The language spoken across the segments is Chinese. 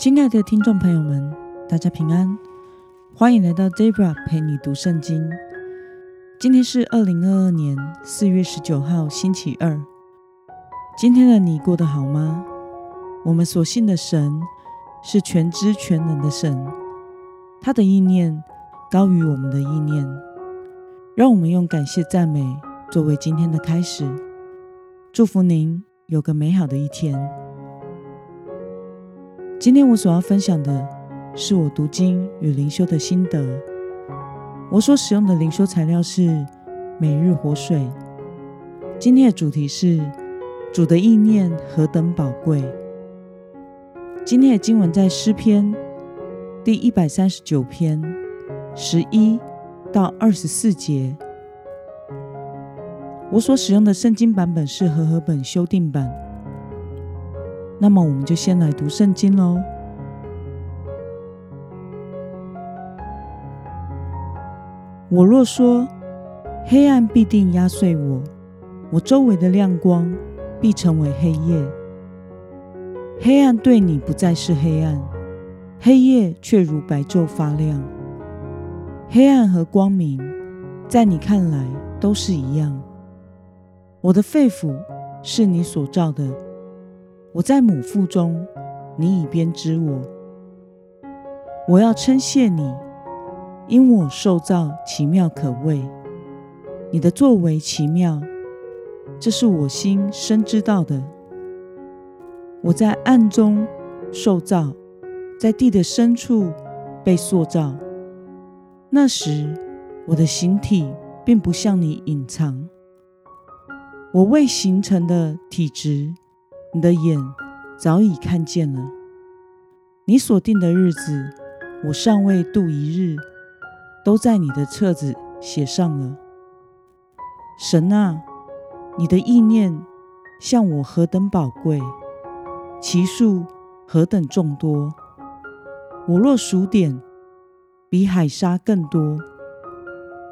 亲爱的听众朋友们，大家平安，欢迎来到 Debra 陪你读圣经。今天是二零二二年四月十九号，星期二。今天的你过得好吗？我们所信的神是全知全能的神，他的意念高于我们的意念。让我们用感谢赞美作为今天的开始，祝福您有个美好的一天。今天我所要分享的是我读经与灵修的心得。我所使用的灵修材料是每日活水。今天的主题是主的意念何等宝贵。今天的经文在诗篇第一百三十九篇十一到二十四节。我所使用的圣经版本是和合本修订版。那么，我们就先来读圣经喽。我若说黑暗必定压碎我，我周围的亮光必成为黑夜。黑暗对你不再是黑暗，黑夜却如白昼发亮。黑暗和光明在你看来都是一样。我的肺腑是你所造的。我在母腹中，你已编织我。我要称谢你，因我受造奇妙可畏。你的作为奇妙，这是我心深知道的。我在暗中受造，在地的深处被塑造。那时，我的形体并不向你隐藏。我未形成的体质。你的眼早已看见了，你所定的日子，我尚未度一日，都在你的册子写上了。神啊，你的意念向我何等宝贵，其数何等众多！我若数点，比海沙更多。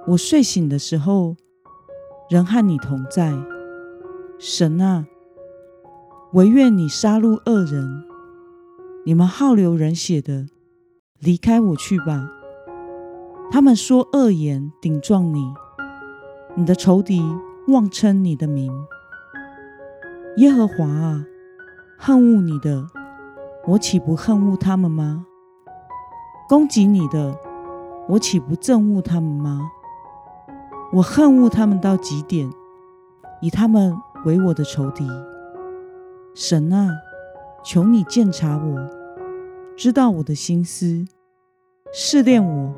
我睡醒的时候，仍和你同在。神啊！唯愿你杀戮恶人，你们好流人血的，离开我去吧。他们说恶言顶撞你，你的仇敌妄称你的名。耶和华啊，恨恶你的，我岂不恨恶他们吗？攻击你的，我岂不憎恶他们吗？我恨恶他们到极点，以他们为我的仇敌。神啊，求你鉴察我，知道我的心思，试炼我，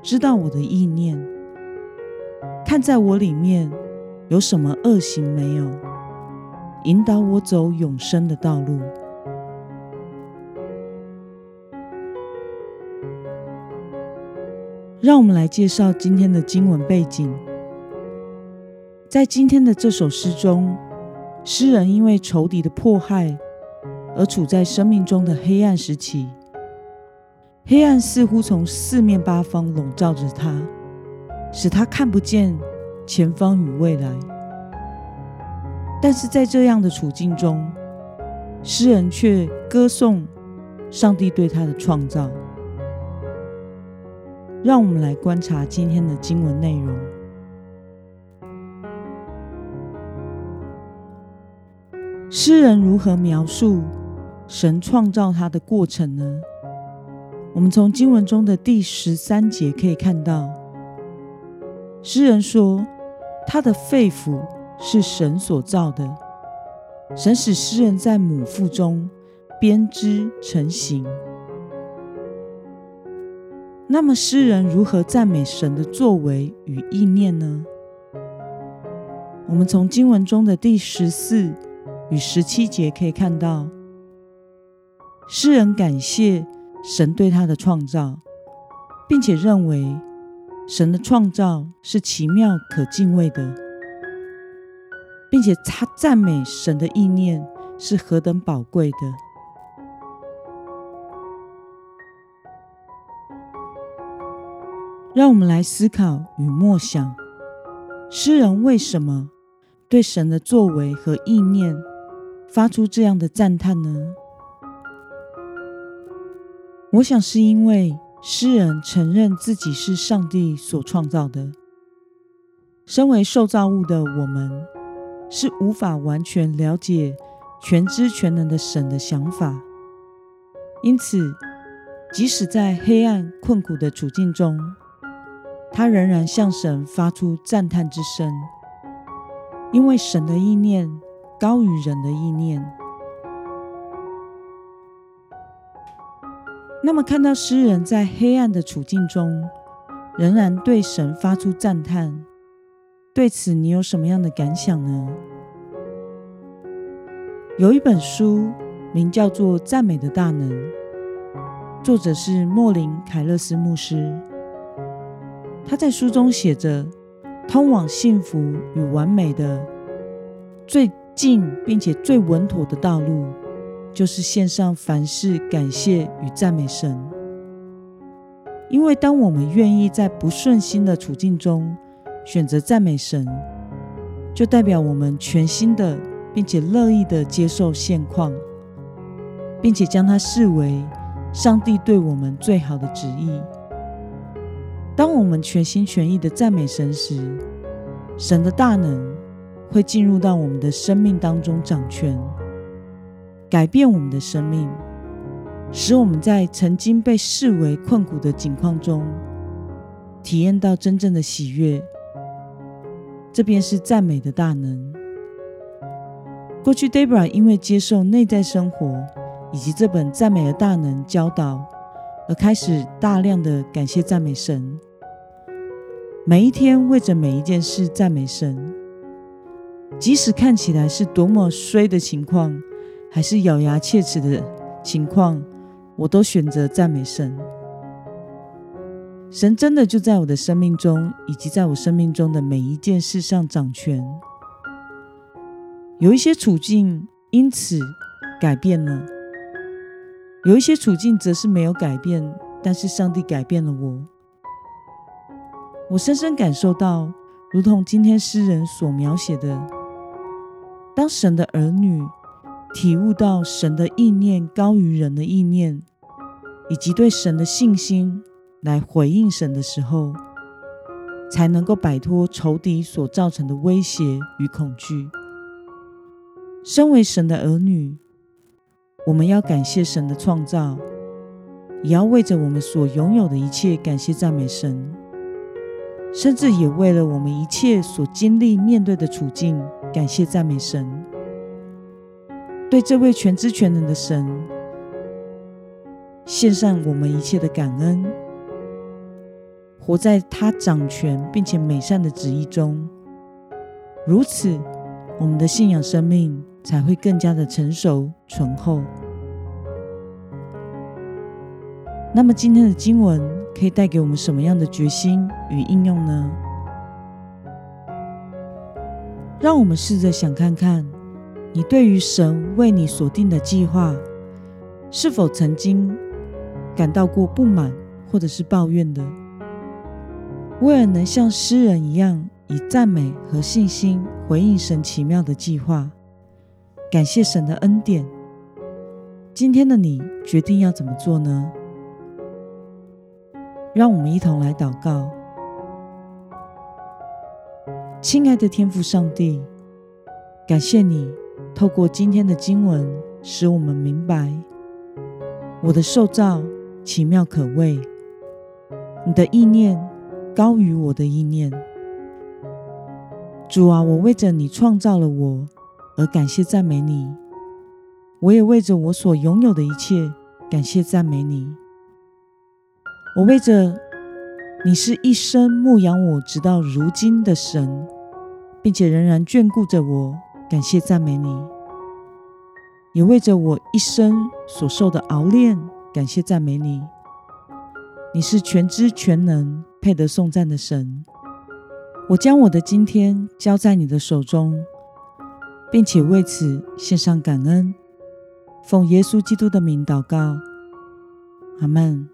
知道我的意念，看在我里面有什么恶行没有，引导我走永生的道路。让我们来介绍今天的经文背景，在今天的这首诗中。诗人因为仇敌的迫害而处在生命中的黑暗时期，黑暗似乎从四面八方笼罩着他，使他看不见前方与未来。但是在这样的处境中，诗人却歌颂上帝对他的创造。让我们来观察今天的经文内容。诗人如何描述神创造他的过程呢？我们从经文中的第十三节可以看到，诗人说他的肺腑是神所造的，神使诗人在母腹中编织成型。那么，诗人如何赞美神的作为与意念呢？我们从经文中的第十四。与十七节可以看到，诗人感谢神对他的创造，并且认为神的创造是奇妙可敬畏的，并且他赞美神的意念是何等宝贵的。让我们来思考与默想，诗人为什么对神的作为和意念？发出这样的赞叹呢？我想是因为诗人承认自己是上帝所创造的，身为受造物的我们是无法完全了解全知全能的神的想法，因此，即使在黑暗困苦的处境中，他仍然向神发出赞叹之声，因为神的意念高于人的意念。那么，看到诗人在黑暗的处境中，仍然对神发出赞叹，对此你有什么样的感想呢？有一本书名叫做《赞美的大能》，作者是莫林·凯勒斯牧师。他在书中写着：“通往幸福与完美的最近并且最稳妥的道路。”就是献上凡事感谢与赞美神，因为当我们愿意在不顺心的处境中选择赞美神，就代表我们全心的并且乐意的接受现况，并且将它视为上帝对我们最好的旨意。当我们全心全意的赞美神时，神的大能会进入到我们的生命当中掌权。改变我们的生命，使我们在曾经被视为困苦的境况中，体验到真正的喜悦。这便是赞美的大能。过去，Debra 因为接受内在生活以及这本赞美的大能教导，而开始大量的感谢赞美神。每一天为着每一件事赞美神，即使看起来是多么衰的情况。还是咬牙切齿的情况，我都选择赞美神。神真的就在我的生命中，以及在我生命中的每一件事上掌权。有一些处境因此改变了，有一些处境则是没有改变，但是上帝改变了我。我深深感受到，如同今天诗人所描写的，当神的儿女。体悟到神的意念高于人的意念，以及对神的信心来回应神的时候，才能够摆脱仇敌所造成的威胁与恐惧。身为神的儿女，我们要感谢神的创造，也要为着我们所拥有的一切感谢赞美神，甚至也为了我们一切所经历面对的处境感谢赞美神。对这位全知全能的神献上我们一切的感恩，活在他掌权并且美善的旨意中，如此，我们的信仰生命才会更加的成熟醇厚。那么，今天的经文可以带给我们什么样的决心与应用呢？让我们试着想看看。你对于神为你所定的计划，是否曾经感到过不满或者是抱怨的？为了能像诗人一样，以赞美和信心回应神奇妙的计划，感谢神的恩典，今天的你决定要怎么做呢？让我们一同来祷告，亲爱的天父上帝，感谢你。透过今天的经文，使我们明白我的受造奇妙可畏，你的意念高于我的意念。主啊，我为着你创造了我而感谢赞美你，我也为着我所拥有的一切感谢赞美你。我为着你是一生牧养我直到如今的神，并且仍然眷顾着我。感谢赞美你，也为着我一生所受的熬炼，感谢赞美你。你是全知全能、配得颂赞的神。我将我的今天交在你的手中，并且为此献上感恩。奉耶稣基督的名祷告，阿门。